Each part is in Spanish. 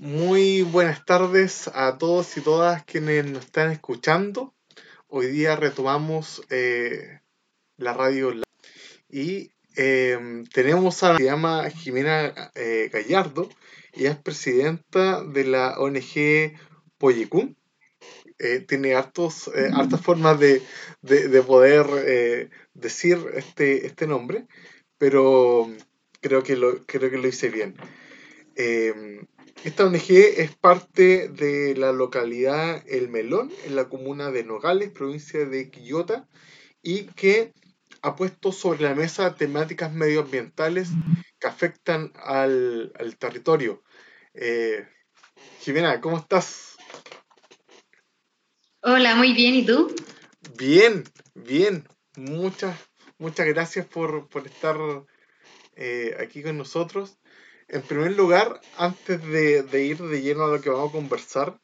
Muy buenas tardes a todos y todas quienes nos están escuchando. Hoy día retomamos eh, la radio y em, tenemos a la que se llama Jimena eh, Gallardo y es presidenta de la ONG Poyecún. Eh, tiene hartos, hartas formas de, poder decir este, este nombre, pero creo que lo, creo que lo hice bien. Esta ONG es parte de la localidad El Melón, en la comuna de Nogales, provincia de Quillota, y que ha puesto sobre la mesa temáticas medioambientales que afectan al, territorio. Eh, Jimena, ¿cómo estás? Hola, muy bien, ¿y tú? Bien, bien. Muchas, muchas gracias por, estar eh, aquí con nosotros. En primer lugar, antes de, ir de lleno a lo que vamos a conversar,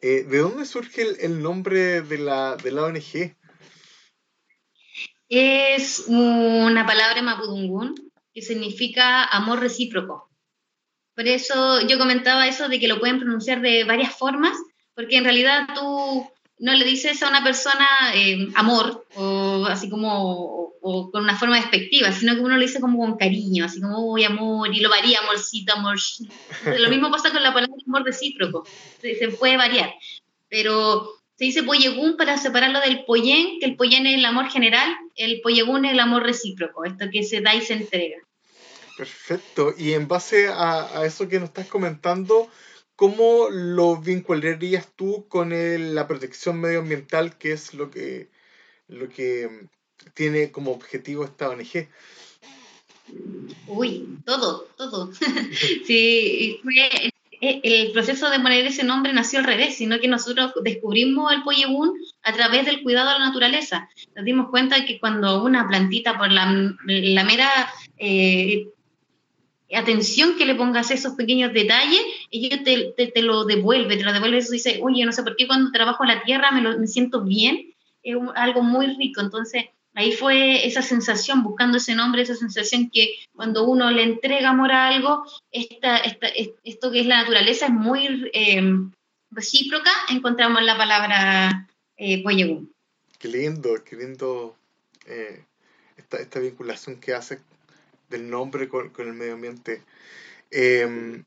eh, ¿de dónde surge el, nombre de la, de la ONG? Es una palabra mapudungún que significa amor recíproco. Por eso yo comentaba eso de que lo pueden pronunciar de varias formas, porque en realidad tú no le dices a una persona eh, amor o así como o, con una forma despectiva, sino que uno lo dice como con cariño, así como uy amor y lo varía amorcito, amor. Lo mismo pasa con la palabra amor recíproco, se, puede variar, pero se dice poyegún para separarlo del poyen, que el poyen es el amor general, el poyegún es el amor recíproco, esto que se da y se entrega. Perfecto, y en base a, a eso que nos estás comentando, ¿Cómo lo vincularías tú con la protección medioambiental, que es lo que, lo que tiene como objetivo esta ONG? Uy, todo, todo. sí, el proceso de poner ese nombre nació al revés, sino que nosotros descubrimos el Poyebún a través del cuidado de la naturaleza. Nos dimos cuenta que cuando una plantita, por la, mera eh, atención que le pongas esos pequeños detalles, ellos te, te, lo devuelve, te lo devuelve eso dice, oye, no sé por qué cuando trabajo en la tierra me, lo, me siento bien, es algo muy rico. Entonces, ahí fue esa sensación, buscando ese nombre, esa sensación que cuando uno le entrega amor a algo, esta, esta, esto que es la naturaleza es muy em, recíproca, encontramos la palabra eh, Qué lindo, qué lindo eh, esta, esta vinculación que hace del nombre con, el medio ambiente. Em,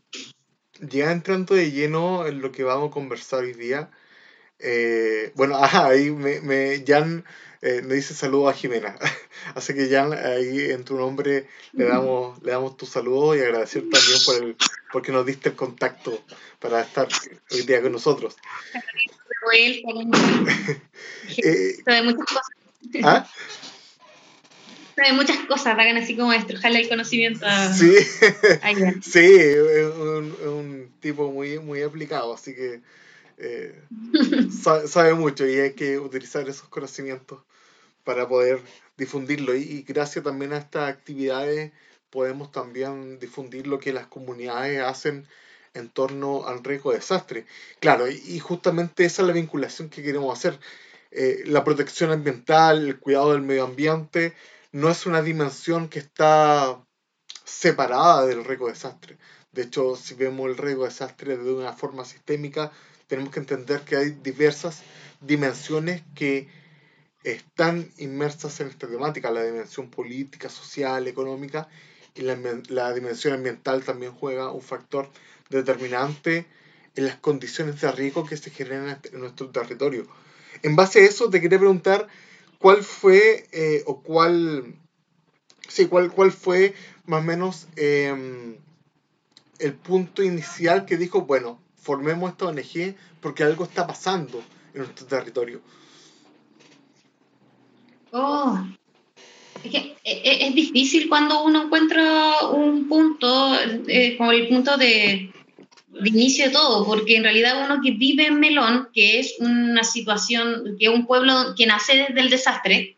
ya entrando de lleno en lo que vamos a conversar hoy día, eh, bueno, ahí me, me Jan eh, me dice saludo a Jimena. Así que Jan, ahí en tu nombre le damos, le damos tu saludo y agradecer también por el, porque nos diste el contacto para estar hoy día con nosotros. eh, muchas cosas. ¿Ah? Sabe muchas cosas, hagan así como destrujarle el conocimiento. Sí, sí, es un, tipo muy, muy aplicado, así que eh, sabe, mucho y hay que utilizar esos conocimientos para poder difundirlo. Y, gracias también a estas actividades podemos también difundir lo que las comunidades hacen en torno al riesgo de desastre. Claro, y, justamente esa es la vinculación que queremos hacer. Eh, la protección ambiental, el cuidado del medio ambiente, no es una dimensión que está separada del riesgo de desastre. De hecho, si vemos el riesgo de desastre de una forma sistémica, tenemos que entender que hay diversas dimensiones que están inmersas en esta temática, la dimensión política, social, económica, y la, la dimensión ambiental también juega un factor determinante en las condiciones de riesgo que se generan en nuestro territorio. En base a eso, te quería preguntar ¿cuál fue eh, o cuál, sí, cuál, cuál fue más o menos em, el punto inicial que dijo, bueno, formemos esta ONG porque algo está pasando en nuestro territorio? Oh, es que e, e, es, difícil cuando uno encuentra un punto, eh, como el punto de, de inicio de todo, porque en realidad uno que vive en Melón, que es una situación, que es un pueblo que nace desde el desastre,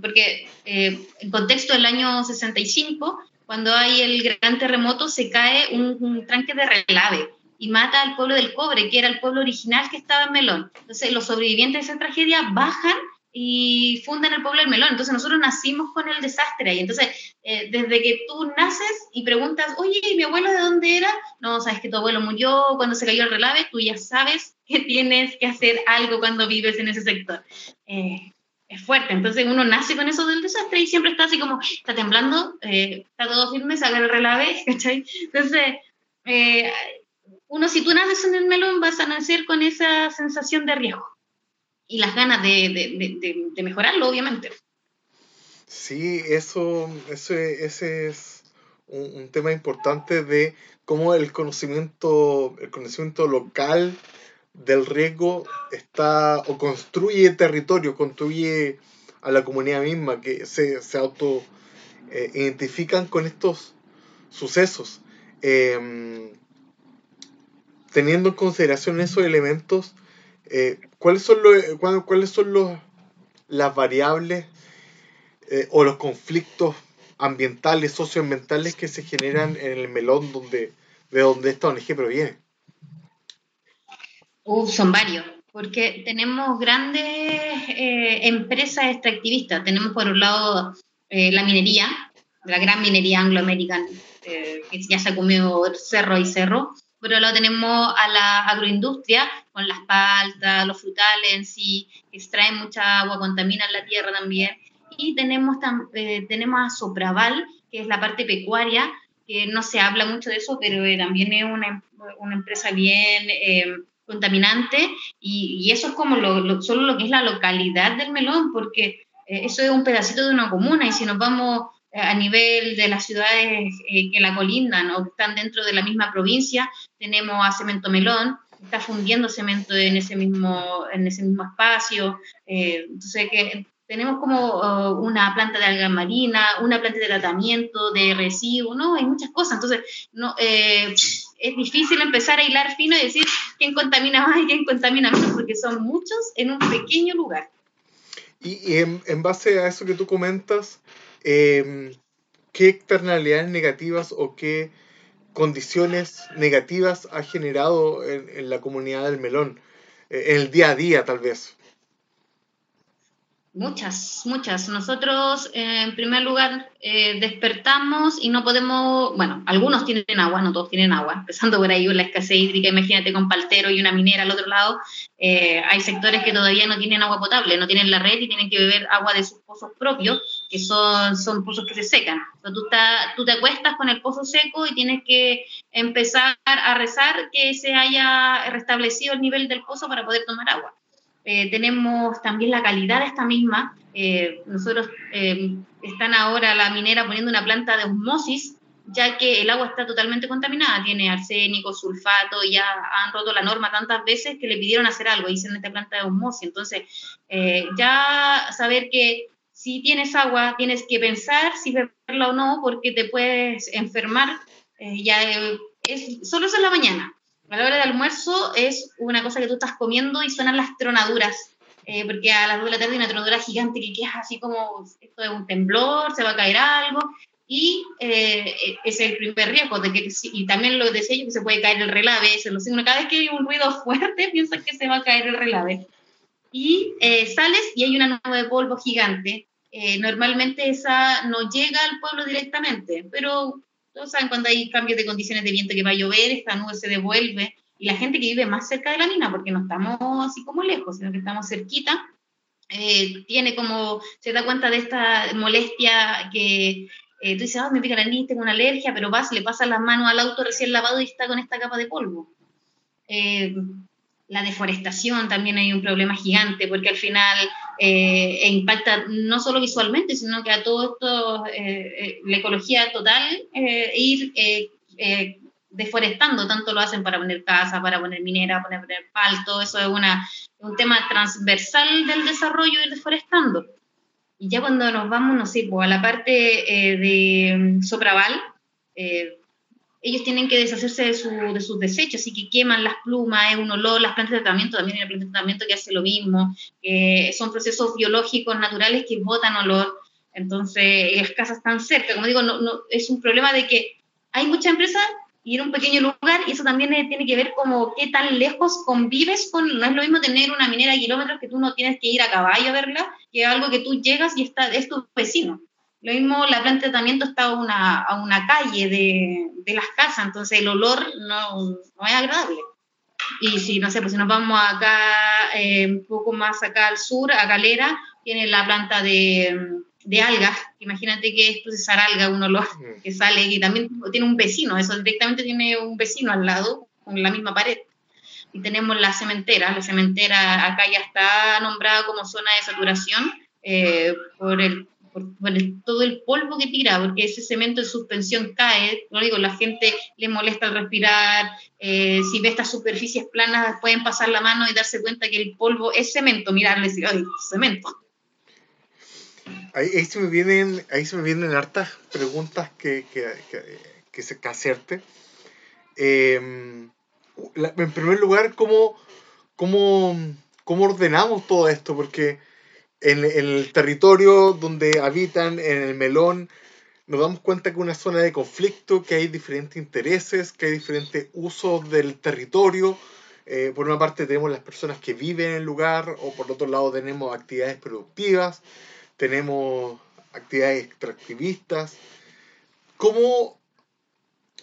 porque eh, en contexto del año 65, cuando hay el gran terremoto, se cae un, tranque de relave y mata al pueblo del cobre, que era el pueblo original que estaba en Melón. Entonces los sobrevivientes de esa tragedia bajan y fundan el pueblo del melón. Entonces nosotros nacimos con el desastre ahí. Entonces, eh, desde que tú naces y preguntas, oye, ¿mi abuelo de dónde era? No, sabes que tu abuelo murió cuando se cayó el relave, tú ya sabes que tienes que hacer algo cuando vives en ese sector. Eh, es fuerte, entonces uno nace con eso del desastre y siempre está así como, está temblando, eh, está todo firme, saca el relave, ¿cachai? Entonces, uno si tú naces en el melón vas a nacer con esa sensación de riesgo y las ganas de, mejorarlo, obviamente. Sí, eso, eso ese es un, tema importante de cómo el conocimiento, el conocimiento local del riesgo está o construye territorio, construye a la comunidad misma, que se, se auto eh, identifican con estos sucesos. Em, teniendo en consideración esos elementos, eh, ¿cuáles son, los, eh, ¿cuáles son los, las variables eh, o los conflictos ambientales, socioambientales que se generan en el melón donde, de donde esta ONG proviene? son varios, porque tenemos grandes empresas extractivistas. Tenemos por un lado la minería, la gran minería angloamericana, que ya se ha comido cerro y cerro por otro lado tenemos a la agroindustria con las paltas, los frutales en sí, extraen mucha agua, contaminan la tierra también. Y tenemos, eh, tenemos a Sopraval, que es la parte pecuaria, que no se habla mucho de eso, pero eh, también es una, una, empresa bien eh, contaminante. Y, eso es como lo, solo lo que es la localidad del melón, porque eso es un pedacito de una comuna. Y si nos vamos a nivel de las ciudades eh, que la colindan o que están dentro de la misma provincia, tenemos a Cemento Melón, está fundiendo cemento en ese mismo, en ese mismo espacio. Eh, entonces, que tenemos como uh, una planta de alga marina, una planta de tratamiento de residuos, ¿no? Hay muchas cosas. Entonces, no, eh, es difícil empezar a hilar fino y decir quién contamina más y quién contamina menos, porque son muchos en un pequeño lugar. Y, en, en, base a eso que tú comentas, Em, qué externalidades negativas o qué condiciones negativas ha generado en, la comunidad del melón, eh, en el día a día tal vez. Muchas, muchas. Nosotros, eh, en primer lugar, eh, despertamos y no podemos, bueno, algunos tienen agua, no todos tienen agua, empezando por ahí la escasez hídrica, imagínate con paltero y una minera al otro lado, eh, hay sectores que todavía no tienen agua potable, no tienen la red y tienen que beber agua de sus pozos propios, que son, son pozos que se secan. tú, tú te acuestas con el pozo seco y tienes que empezar a rezar que se haya restablecido el nivel del pozo para poder tomar agua. Eh, tenemos también la calidad de esta misma. Eh, nosotros eh, están ahora la minera poniendo una planta de osmosis, ya que el agua está totalmente contaminada, tiene arsénico, sulfato, y ya han roto la norma tantas veces que le pidieron hacer algo, dicen esta planta de osmosis. Entonces, ya saber que si tienes agua, tienes que pensar si beberla o no, porque te puedes enfermar. ya es, solo es en la mañana a la hora de almuerzo es una cosa que tú estás comiendo y suenan las tronaduras, eh, porque a las 2 de la tarde hay una tronadura gigante que queda así como, esto es un temblor, se va a caer algo, y eh, es el primer riesgo, de que, y también lo decía yo, que se puede caer el relave, se lo cada vez que hay un ruido fuerte piensas que se va a caer el relave. Y eh, sales y hay una nube de polvo gigante, normalmente esa no llega al pueblo directamente, pero todos saben cuando hay cambios de condiciones de viento que va a llover, esta nube se devuelve y la gente que vive más cerca de la mina, porque no estamos así como lejos, sino que estamos cerquita, eh, tiene como, se da cuenta de esta molestia que eh, tú dices, ah, me pica la nariz, tengo una alergia, pero vas, le pasas las manos al auto recién lavado y está con esta capa de polvo. Eh, la deforestación también hay un problema gigante porque al final eh, e impacta no solo visualmente, sino que a todo esto, eh, eh, la ecología total, ir deforestando, tanto lo hacen para poner casa, para poner minera, para poner palto, eso es una, un tema transversal del desarrollo, ir deforestando. Y ya cuando nos vamos, no sé, pues, a la parte de mm, Sopraval, ellos tienen que deshacerse de, su, de, sus desechos, así que queman las plumas, es un olor, las plantas de tratamiento, también hay plantas de tratamiento que hace lo mismo, son procesos biológicos naturales que botan olor, entonces las casas están cerca, como digo, no, no, es un problema de que hay muchas empresas ir a un pequeño lugar y eso también tiene que ver como qué tan lejos convives con, no es lo mismo tener una minera a kilómetros que tú no tienes que ir a caballo a verla, que algo que tú llegas y está, es tu vecino. Lo mismo, la planta de tratamiento está a una, a una calle de, de, las casas, entonces el olor no, no, es agradable. Y si, no sé, pues si nos vamos acá, eh, un poco más acá al sur, a Galera, tiene la planta de, de algas. Imagínate que es procesar alga, un olor mm. que sale y también tiene un vecino, eso directamente tiene un vecino al lado, con la misma pared. Y tenemos la cementera, la cementera acá ya está nombrada como zona de saturación eh, por el por, todo el polvo que tira, porque ese cemento en suspensión cae, no digo, la gente le molesta al respirar, eh, si ve estas superficies planas pueden pasar la mano y darse cuenta que el polvo es cemento, mirarle y decir, ¡ay, cemento! Ahí, se me vienen, ahí se me vienen hartas preguntas que, que, que, se, que hacerte. Em, en primer lugar, ¿cómo, cómo, ¿cómo ordenamos todo esto? Porque en, el territorio donde habitan, en el melón, nos damos cuenta que es una zona de conflicto, que hay diferentes intereses, que hay diferentes usos del territorio. Eh, por una parte tenemos las personas que viven en el lugar, o por otro lado tenemos actividades productivas, tenemos actividades extractivistas. ¿Cómo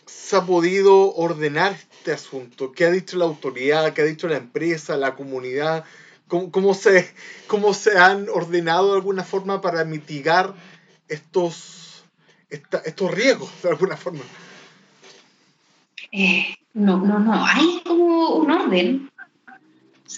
se ha podido ordenar este asunto? ¿Qué ha dicho la autoridad? ¿Qué ha dicho la empresa, la comunidad? ¿Cómo, se, cómo se han ordenado de alguna forma para mitigar estos, estos riesgos de alguna forma? Eh, no, no, no, hay como un orden.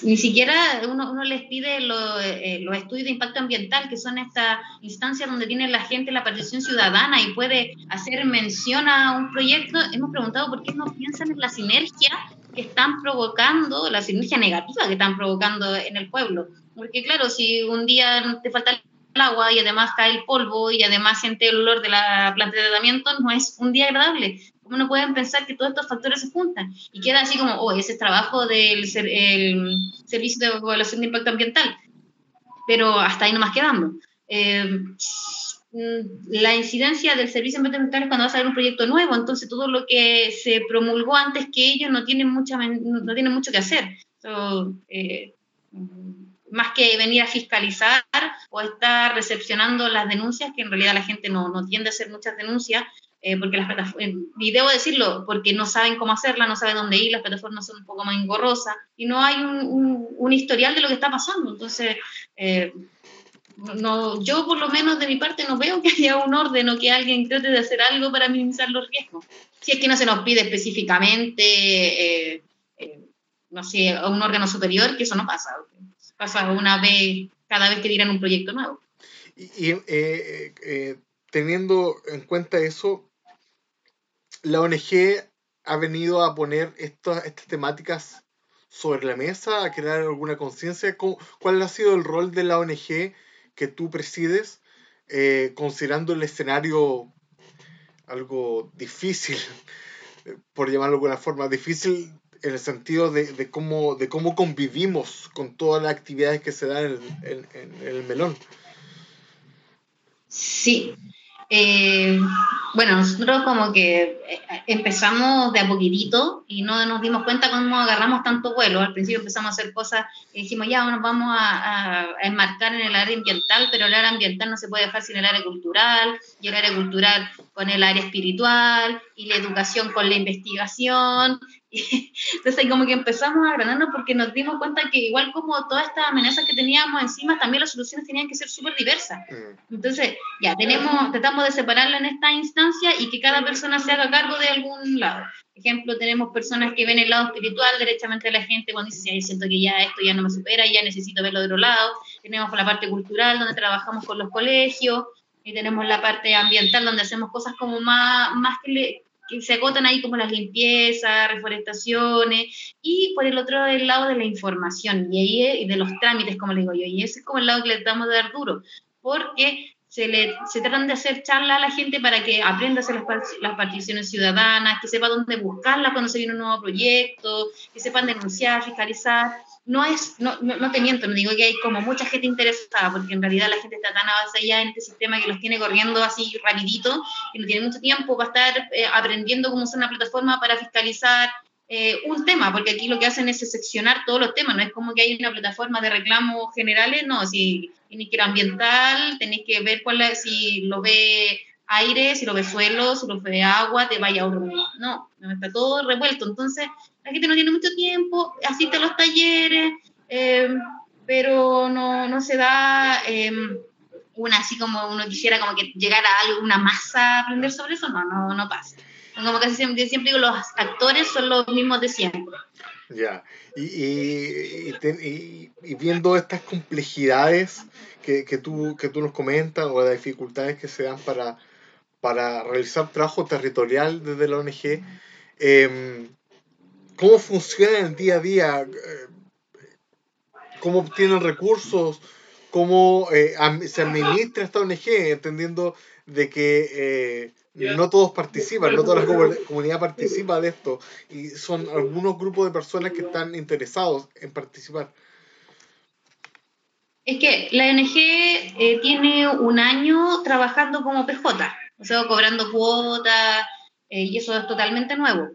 Ni siquiera uno, uno les pide eh, los estudios de impacto ambiental, que son estas instancias donde tiene la gente la participación ciudadana y puede hacer mención a un proyecto. Hemos preguntado por qué no piensan en la sinergia que están provocando, la sinergia negativa que están provocando en el pueblo. Porque claro, si un día te falta el agua y además cae el polvo y además siente el olor de la planta de tratamiento, no es un día agradable. ¿Cómo no pueden pensar que todos estos factores se juntan? Y queda así como, oh, ese es trabajo del el Servicio de Evaluación de Impacto Ambiental. Pero hasta ahí nomás quedando. Eh, la incidencia del servicio ambiental cuando va a salir un proyecto nuevo, entonces todo lo que se promulgó antes que ellos no tienen, mucha, no tienen mucho que hacer. Eh, más que venir a fiscalizar o estar recepcionando las denuncias, que en realidad la gente no, no tiende a hacer muchas denuncias, eh, porque las plataformas, y debo decirlo, porque no saben cómo hacerla, no saben dónde ir, las plataformas son un poco más engorrosas y no hay un, un, historial de lo que está pasando. Entonces, eh, no, yo por lo menos de mi parte no veo que haya un orden o que alguien trate de hacer algo para minimizar los riesgos. Si es que no se nos pide específicamente, eh, eh, no sé, a un órgano superior, que eso no pasa. Pasa una vez, cada vez que tiran un proyecto nuevo. Y, eh, teniendo en cuenta eso, la ONG ha venido a poner estas, estas temáticas sobre la mesa, a crear alguna conciencia. ¿Cuál ha sido el rol de la ONG que tú presides, eh, considerando el escenario algo difícil, por llamarlo de alguna forma, difícil en el sentido de, cómo, de cómo convivimos con todas las actividades que se dan en el melón. Sí, eh, bueno, nosotros como que eh, empezamos de a poquitito y no nos dimos cuenta cómo agarramos tanto vuelo. Al principio empezamos a hacer cosas y dijimos, ya, nos vamos a, a, enmarcar en el área ambiental, pero el área ambiental no se puede dejar sin el área cultural, y el área cultural con el área espiritual, y la educación con la investigación, entonces como que empezamos a agranarnos porque nos dimos cuenta que igual como todas estas amenazas que teníamos encima, también las soluciones tenían que ser súper diversas. Mm. Entonces ya tenemos, tratamos de separarla en esta instancia y que cada persona se haga cargo de algún lado. Ejemplo, tenemos personas que ven el lado espiritual derechamente la gente cuando dice, sí, siento que ya esto ya no me supera, ya necesito verlo de otro lado. Tenemos la parte cultural donde trabajamos con los colegios, y tenemos la parte ambiental donde hacemos cosas como más, más que, le, que se agotan ahí como las limpiezas, reforestaciones, y por el otro el lado de la información y, ahí, de los trámites, como le digo yo, y ese es como el lado que le damos de dar duro, porque se, le, se tratan de hacer charla a la gente para que aprenda a hacer las, las particiones ciudadanas, que sepa dónde buscarlas cuando se viene un nuevo proyecto, que sepan denunciar, fiscalizar. No es, no, no, te miento, no digo que hay como mucha gente interesada, porque en realidad la gente está tan avanzada en este sistema que los tiene corriendo así rapidito, que no tiene mucho tiempo para estar eh, aprendiendo cómo usar una plataforma para fiscalizar, eh, un tema, porque aquí lo que hacen es seccionar todos los temas, no es como que hay una plataforma de reclamos generales, no, si tenéis que ir ambiental, tenéis que ver cuál si lo ve aire, si lo ve suelo, si lo ve agua, te vaya a otro no, no, está todo revuelto, entonces la gente no tiene mucho tiempo, asiste a los talleres, eh, pero no, no, se da eh, una así como uno quisiera como que llegar a alguna masa a aprender sobre eso, no, no, no pasa. Como casi siempre, digo, los actores son los mismos de siempre. Ya, y, y, y, viendo estas complejidades que, que, tú, que tú nos comentas o las dificultades que se dan para, para realizar trabajo territorial desde la ONG, em, ¿cómo funciona el día a día? Eh, ¿Cómo obtienen recursos? ¿Cómo eh, se administra esta ONG? Entendiendo de que eh, no todos participan, no toda la comunidad participa de esto y son algunos grupos de personas que están interesados en participar. Es que la ONG eh, tiene un año trabajando como PJ, o sea, cobrando cuotas, eh, y eso es totalmente nuevo.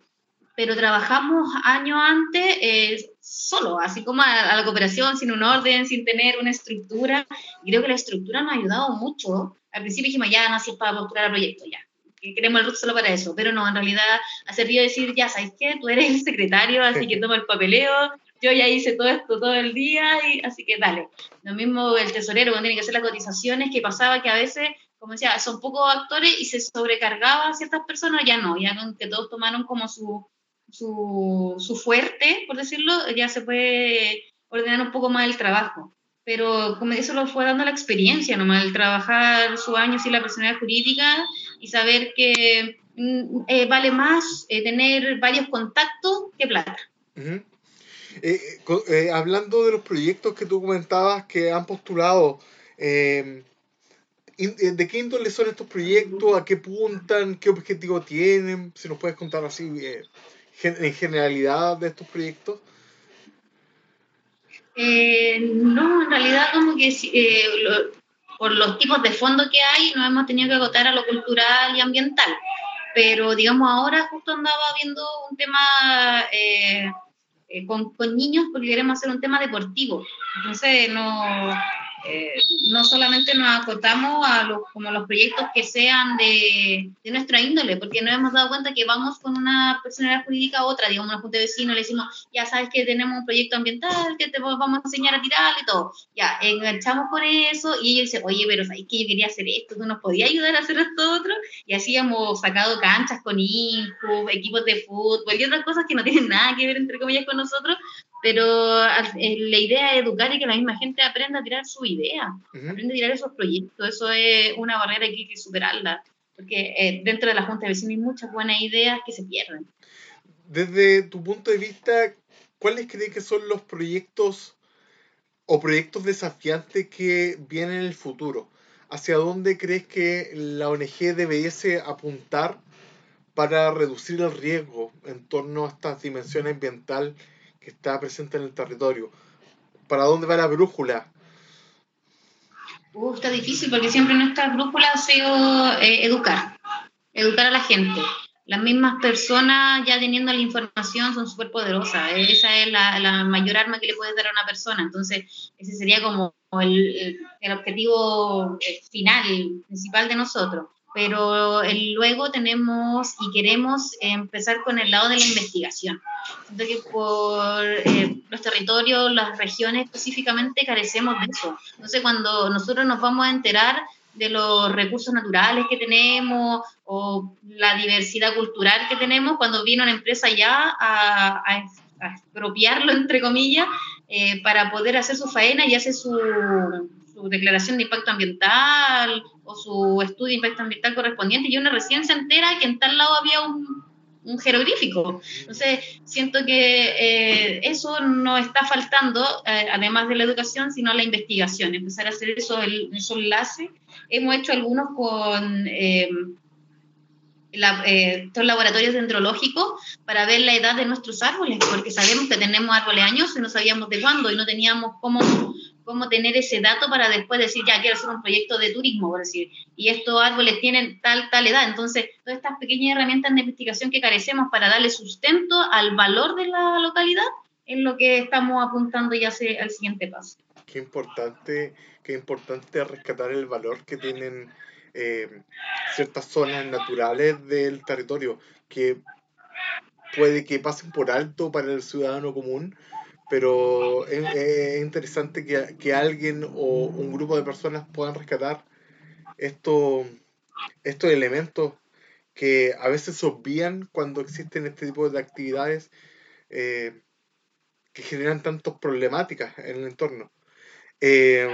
Pero trabajamos años antes eh, solo, así como a, la cooperación, sin un orden, sin tener una estructura. Y creo que la estructura nos ha ayudado mucho. Al principio dijimos, ya, no, es para postular al proyecto, ya que queremos el RUT solo para eso, pero no, en realidad ha servido decir, ya, ¿sabes qué? Tú eres el secretario, así que toma el papeleo, yo ya hice todo esto todo el día, y, así que dale. Lo mismo el tesorero cuando tiene que hacer las cotizaciones, que pasaba que a veces, como decía, son pocos actores y se sobrecargaba a ciertas personas, ya no, ya que todos tomaron como su, su, su fuerte, por decirlo, ya se puede ordenar un poco más el trabajo pero como eso lo fue dando la experiencia nomás, el trabajar su año sin la personalidad jurídica y saber que mm, eh, vale más eh, tener varios contactos que plata. Eh, hablando de los proyectos que tú comentabas que han postulado, ¿de qué índole son estos proyectos? ¿A qué puntan? ¿Qué objetivo tienen? Si nos puedes contar así en generalidad de estos proyectos. Eh, no, en realidad como que eh, por los tipos de fondos que hay nos hemos tenido que agotar a lo cultural y ambiental. Pero digamos ahora justo andaba viendo un tema eh, con, con, niños porque queremos hacer un tema deportivo. Entonces no, eh, no solamente nos acotamos a los, como los proyectos que sean de, de, nuestra índole, porque nos hemos dado cuenta que vamos con una personalidad jurídica a otra, digamos, una junta de vecinos, le decimos, ya sabes que tenemos un proyecto ambiental, que te vamos a enseñar a tirar y todo. Ya, enganchamos con eso y ellos dicen, oye, pero ¿sabes que yo quería hacer esto? ¿Tú nos podías ayudar a hacer esto otro? Y así hemos sacado canchas con INCUB, equipos de fútbol y otras cosas que no tienen nada que ver, entre comillas, con nosotros, pero la idea es educar y que la misma gente aprenda a tirar su idea, aprenda a tirar esos proyectos. Eso es una barrera que hay que superarla, porque eh, dentro de la Junta de Vecinos hay muchas buenas ideas que se pierden. Desde tu punto de vista, ¿cuáles crees que son los proyectos o proyectos desafiantes que vienen en el futuro? ¿Hacia dónde crees que la ONG debiese apuntar para reducir el riesgo en torno a estas dimensiones ambientales que está presente en el territorio. ¿Para dónde va la brújula? Uh, está difícil porque siempre nuestra brújula ha sido eh, educar, educar a la gente. Las mismas personas ya teniendo la información son súper poderosas. Esa es la, la, mayor arma que le puedes dar a una persona. Entonces, ese sería como el, el objetivo eh, final, principal de nosotros pero luego tenemos y queremos empezar con el lado de la investigación. Siento que por eh, los territorios, las regiones específicamente carecemos de eso. Entonces, cuando nosotros nos vamos a enterar de los recursos naturales que tenemos o la diversidad cultural que tenemos, cuando viene una empresa ya a, a, expropiarlo, entre comillas, eh, para poder hacer su faena y hace su, su declaración de impacto ambiental o su estudio de impacto ambiental correspondiente y una recién se entera que en tal lado había un, un jeroglífico. Entonces, siento que eh, eso no está faltando, eh, además de la educación, sino la investigación, empezar a hacer eso, el, esos enlaces. Hemos hecho algunos con eh, la, estos laboratorios dendrológicos para ver la edad de nuestros árboles, porque sabemos que tenemos árboles años y no sabíamos de cuándo y no teníamos cómo cómo tener ese dato para después decir, ya quiero hacer un proyecto de turismo, por decir, y estos árboles tienen tal, tal edad. Entonces, todas estas pequeñas herramientas de investigación que carecemos para darle sustento al valor de la localidad es lo que estamos apuntando ya al siguiente paso. Qué importante, qué importante rescatar el valor que tienen eh, ciertas zonas naturales del territorio, que puede que pasen por alto para el ciudadano común, pero es, interesante que, alguien o un grupo de personas puedan rescatar estos, estos elementos que a veces se obvían cuando existen este tipo de actividades eh, que generan tantas problemáticas en el entorno. Eh,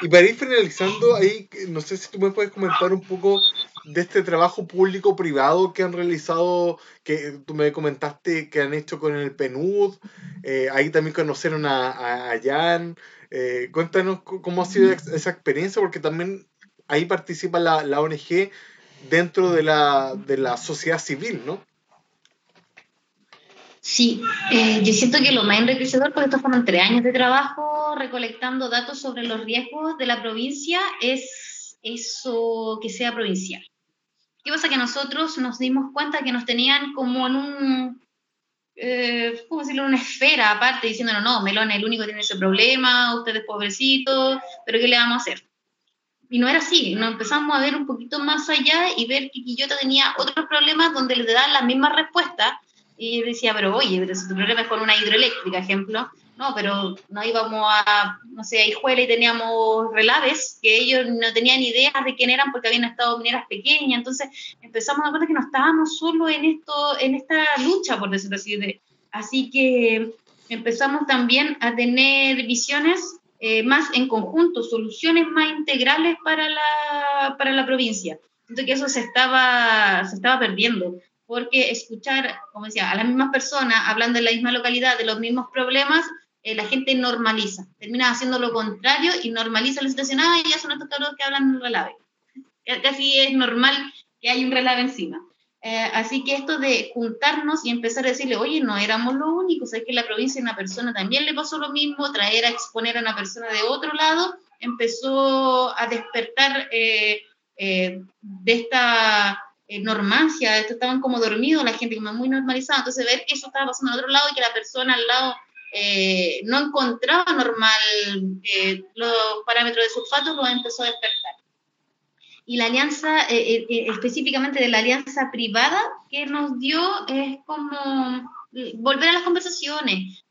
y para ir finalizando, ahí no sé si tú me puedes comentar un poco de este trabajo público-privado que han realizado, que tú me comentaste que han hecho con el PNUD, eh, ahí también conocieron a, a, Jan. Eh, cuéntanos cómo ha sido esa experiencia, porque también ahí participa la, la ONG dentro de la, de la sociedad civil, ¿no? Sí, eh, yo siento que lo más enriquecedor, porque estos fueron tres años de trabajo recolectando datos sobre los riesgos de la provincia, es eso que sea provincial. ¿Qué pasa? Que nosotros nos dimos cuenta que nos tenían como en un, eh, ¿cómo decirlo? Una esfera aparte, diciéndonos, no, Melón es el único que tiene ese problema, ustedes pobrecitos, pero ¿qué le vamos a hacer? Y no era así, nos empezamos a ver un poquito más allá y ver que Quillota tenía otros problemas donde le dan las mismas respuestas. Y decía, pero oye, pero si tu problema es con una hidroeléctrica, ejemplo, no, pero no íbamos a, no sé, a Hijuela y teníamos relaves, que ellos no tenían idea de quién eran porque habían estado mineras pequeñas, entonces empezamos a dar cuenta que no estábamos solo en, esto, en esta lucha, por decirlo así. así que empezamos también a tener visiones eh, más en conjunto, soluciones más integrales para la, para la provincia. Siento que eso se estaba, se estaba perdiendo, porque escuchar, como decía, a las mismas personas hablando en la misma localidad de los mismos problemas, eh, la gente normaliza, termina haciendo lo contrario y normaliza la situación, ah, ya son estos cabros que hablan en relave. Casi es normal que hay un relave encima. Eh, así que esto de juntarnos y empezar a decirle, oye, no éramos los únicos, es que la provincia a una persona también le pasó lo mismo, traer a exponer a una persona de otro lado, empezó a despertar eh, de esta normancia, esto estaban como dormidos la gente, como muy normalizada, entonces ver que eso estaba pasando al otro lado y que la persona al lado eh, no encontraba normal eh, los parámetros de sulfato, lo empezó a despertar. Y la alianza, eh, específicamente de la alianza privada que nos dio, es como volver a las conversaciones.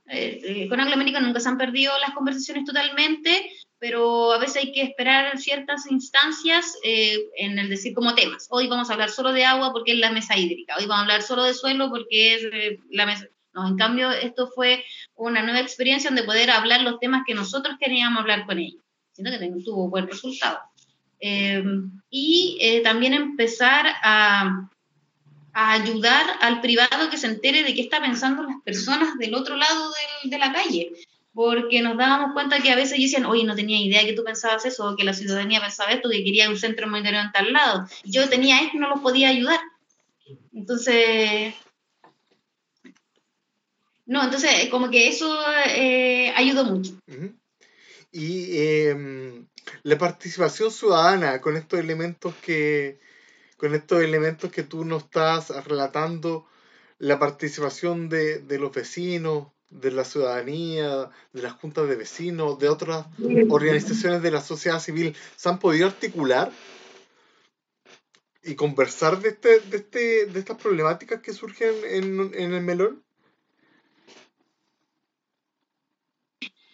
con Anglo nunca se han perdido las conversaciones totalmente, pero a veces hay que esperar ciertas instancias en el decir como temas. Hoy vamos a hablar solo de agua porque es la mesa hídrica, hoy vamos a hablar solo de suelo porque es la mesa no, en cambio, esto fue una nueva experiencia donde poder hablar los temas que nosotros queríamos hablar con ellos. Siento que tuvo buen resultado. Em, y eh, también empezar a, ayudar al privado que se entere de qué está pensando las personas del otro lado de la calle. Porque nos dábamos cuenta que a veces decían, oye, no tenía idea que tú pensabas eso, o que la ciudadanía pensaba esto, que quería un centro monetario en tal lado. yo tenía esto y no los podía ayudar. Entonces, no, entonces como que eso eh, ayudó mucho. Y em, la participación ciudadana con estos elementos que con estos elementos que tú nos estás relatando, la participación de, de los vecinos, de la ciudadanía, de las juntas de vecinos, de otras organizaciones de la sociedad civil, ¿se han podido articular y conversar de, este, de, este, de estas problemáticas que surgen en, en el melón?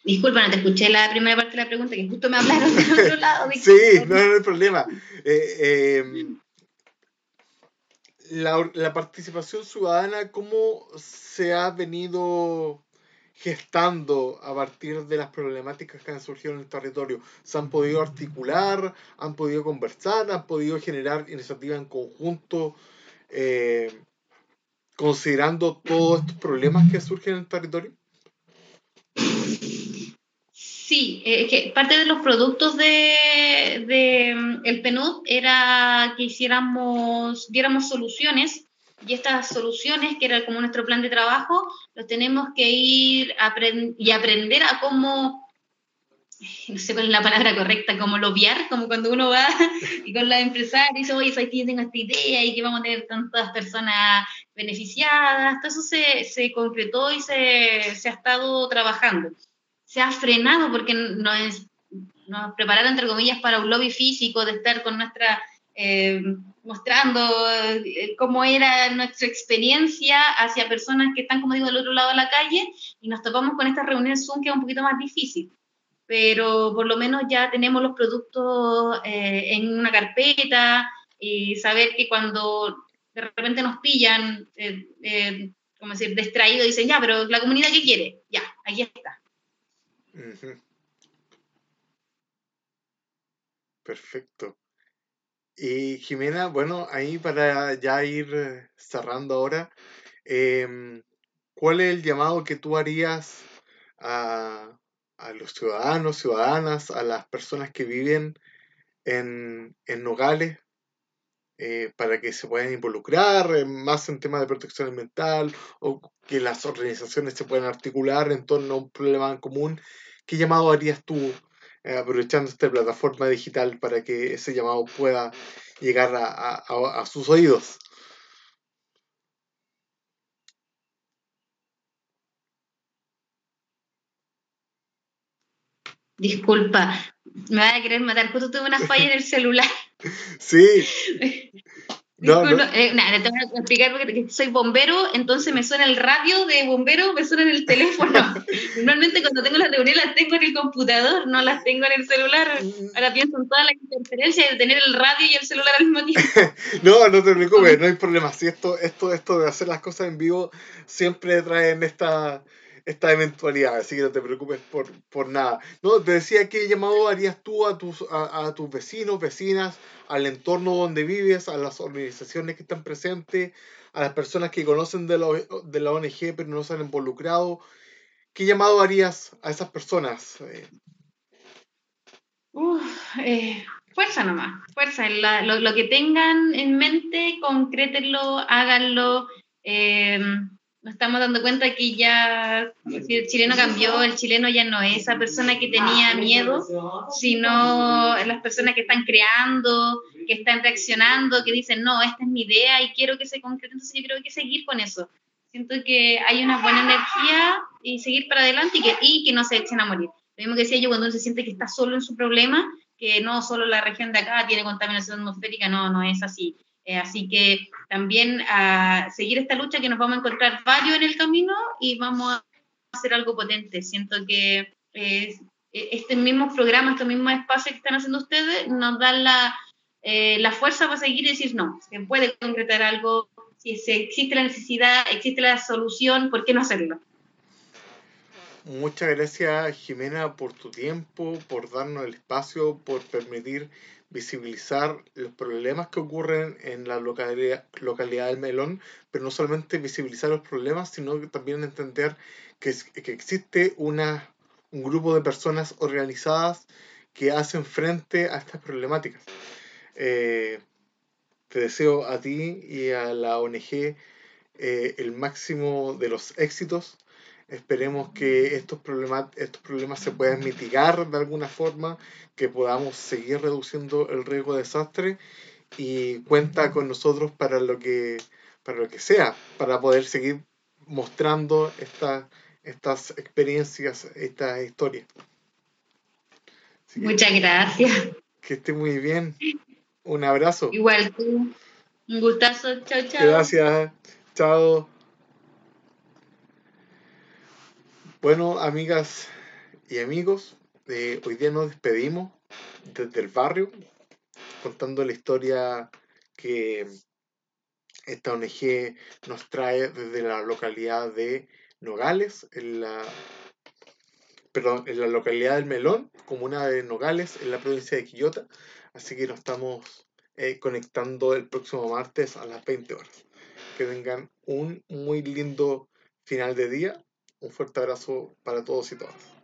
Disculpa, no te escuché la primera parte de la pregunta, que justo me hablaron de otro lado. sí, no, no hay problema. Eh, em, la, la, participación ciudadana, ¿cómo se ha venido gestando a partir de las problemáticas que han surgido en el territorio? ¿Se han podido articular? ¿Han podido conversar? ¿Han podido generar iniciativas en conjunto? Eh, considerando todos estos problemas que surgen en el territorio? Sí, es que parte de los productos de, de mm, el PNUD era que hiciéramos, diéramos soluciones y estas soluciones, que era como nuestro plan de trabajo, los tenemos que ir y aprender a cómo no sé cuál es la palabra correcta, como lobiar, como cuando uno va y con la empresaria dice, oye, aquí tengo esta idea y que vamos a tener tantas personas beneficiadas. Todo eso se, se concretó y se, se, ha estado trabajando. Se ha frenado porque nos, nos prepararon, entre comillas, para un lobby físico, de estar con nuestra, eh, mostrando eh, cómo era nuestra experiencia hacia personas que están, como digo, del otro lado de la calle y nos topamos con estas reuniones Zoom que es un poquito más difícil pero por lo menos ya tenemos los productos eh, en una carpeta y saber que cuando de repente nos pillan, eh, como decir, distraídos, dicen, ya, pero la comunidad que quiere, ya, ahí está. Perfecto. Y Jimena, bueno, ahí para ya ir cerrando ahora, em, ¿cuál es el llamado que tú harías a, a los ciudadanos, ciudadanas, a las personas que viven en, en nogales, eh, para que se puedan involucrar más en temas de protección ambiental o que las organizaciones se puedan articular en torno a un problema en común. ¿Qué llamado harías tú aprovechando esta plataforma digital para que ese llamado pueda llegar a, a sus oídos? Disculpa, me vas a querer matar. Justo tuve una falla en el celular. Sí. No, eh, nada, te voy a explicar porque soy bombero, entonces me suena el radio de bombero, me suena en el teléfono. Normalmente cuando tengo las reuniones las tengo en el computador, no las tengo en el celular. Ahora pienso en toda la interferencia de tener el radio y el celular al mismo tiempo. no, no te preocupes, no hay problema. Si esto, esto, esto de hacer las cosas en vivo siempre traen esta esta eventualidad, así que no te preocupes por, por nada. No, te decía qué llamado harías tú a tus, a, tus vecinos, vecinas, al entorno donde vives, a las organizaciones que están presentes, a las personas que conocen de la, de la ONG pero no se han involucrado. ¿Qué llamado harías a esas personas? Eh, fuerza nomás, fuerza. lo, lo, que tengan en mente, concrétenlo, háganlo. Eh, nos estamos dando cuenta que ya el chileno cambió, el chileno ya no es esa persona que tenía miedo, sino las personas que están creando, que están reaccionando, que dicen, no, esta es mi idea y quiero que se concrete, entonces yo creo que hay que seguir con eso. Siento que hay una buena energía y seguir para adelante y que, y que no se echen a morir. Lo mismo que decía yo, cuando uno se siente que está solo en su problema, que no solo la región de acá tiene contaminación atmosférica, no, no es así eh, así que también a seguir esta lucha que nos vamos a encontrar varios en el camino y vamos a hacer algo potente. Siento que eh, este mismo programa, estos mismos espacios que están haciendo ustedes nos dan la, eh, la fuerza para seguir y decir, no, se puede concretar algo, si existe la necesidad, existe la solución, ¿por qué no hacerlo? Muchas gracias Jimena por tu tiempo, por darnos el espacio, por permitir visibilizar los problemas que ocurren en la localidad, localidad del Melón, pero no solamente visibilizar los problemas, sino también entender que, que existe una, un grupo de personas organizadas que hacen frente a estas problemáticas. Eh, te deseo a ti y a la ONG eh, el máximo de los éxitos Esperemos que estos problemas, estos problemas se puedan mitigar de alguna forma, que podamos seguir reduciendo el riesgo de desastre y cuenta con nosotros para lo que, para lo que sea, para poder seguir mostrando estas experiencias, estas historias. Muchas gracias. Que esté muy bien. Un abrazo. Igual tú. Un gustazo. Chao, chao. Gracias. Chao. Bueno, amigas y amigos, eh, hoy día nos despedimos desde el barrio contando la historia que esta ONG nos trae desde la localidad de Nogales, en la, perdón, en la localidad del Melón, comuna de Nogales, en la provincia de Quillota. Así que nos estamos eh, conectando el próximo martes a las 20 horas. que tengan un muy lindo final de día. Un fuerte abrazo para todos y todas.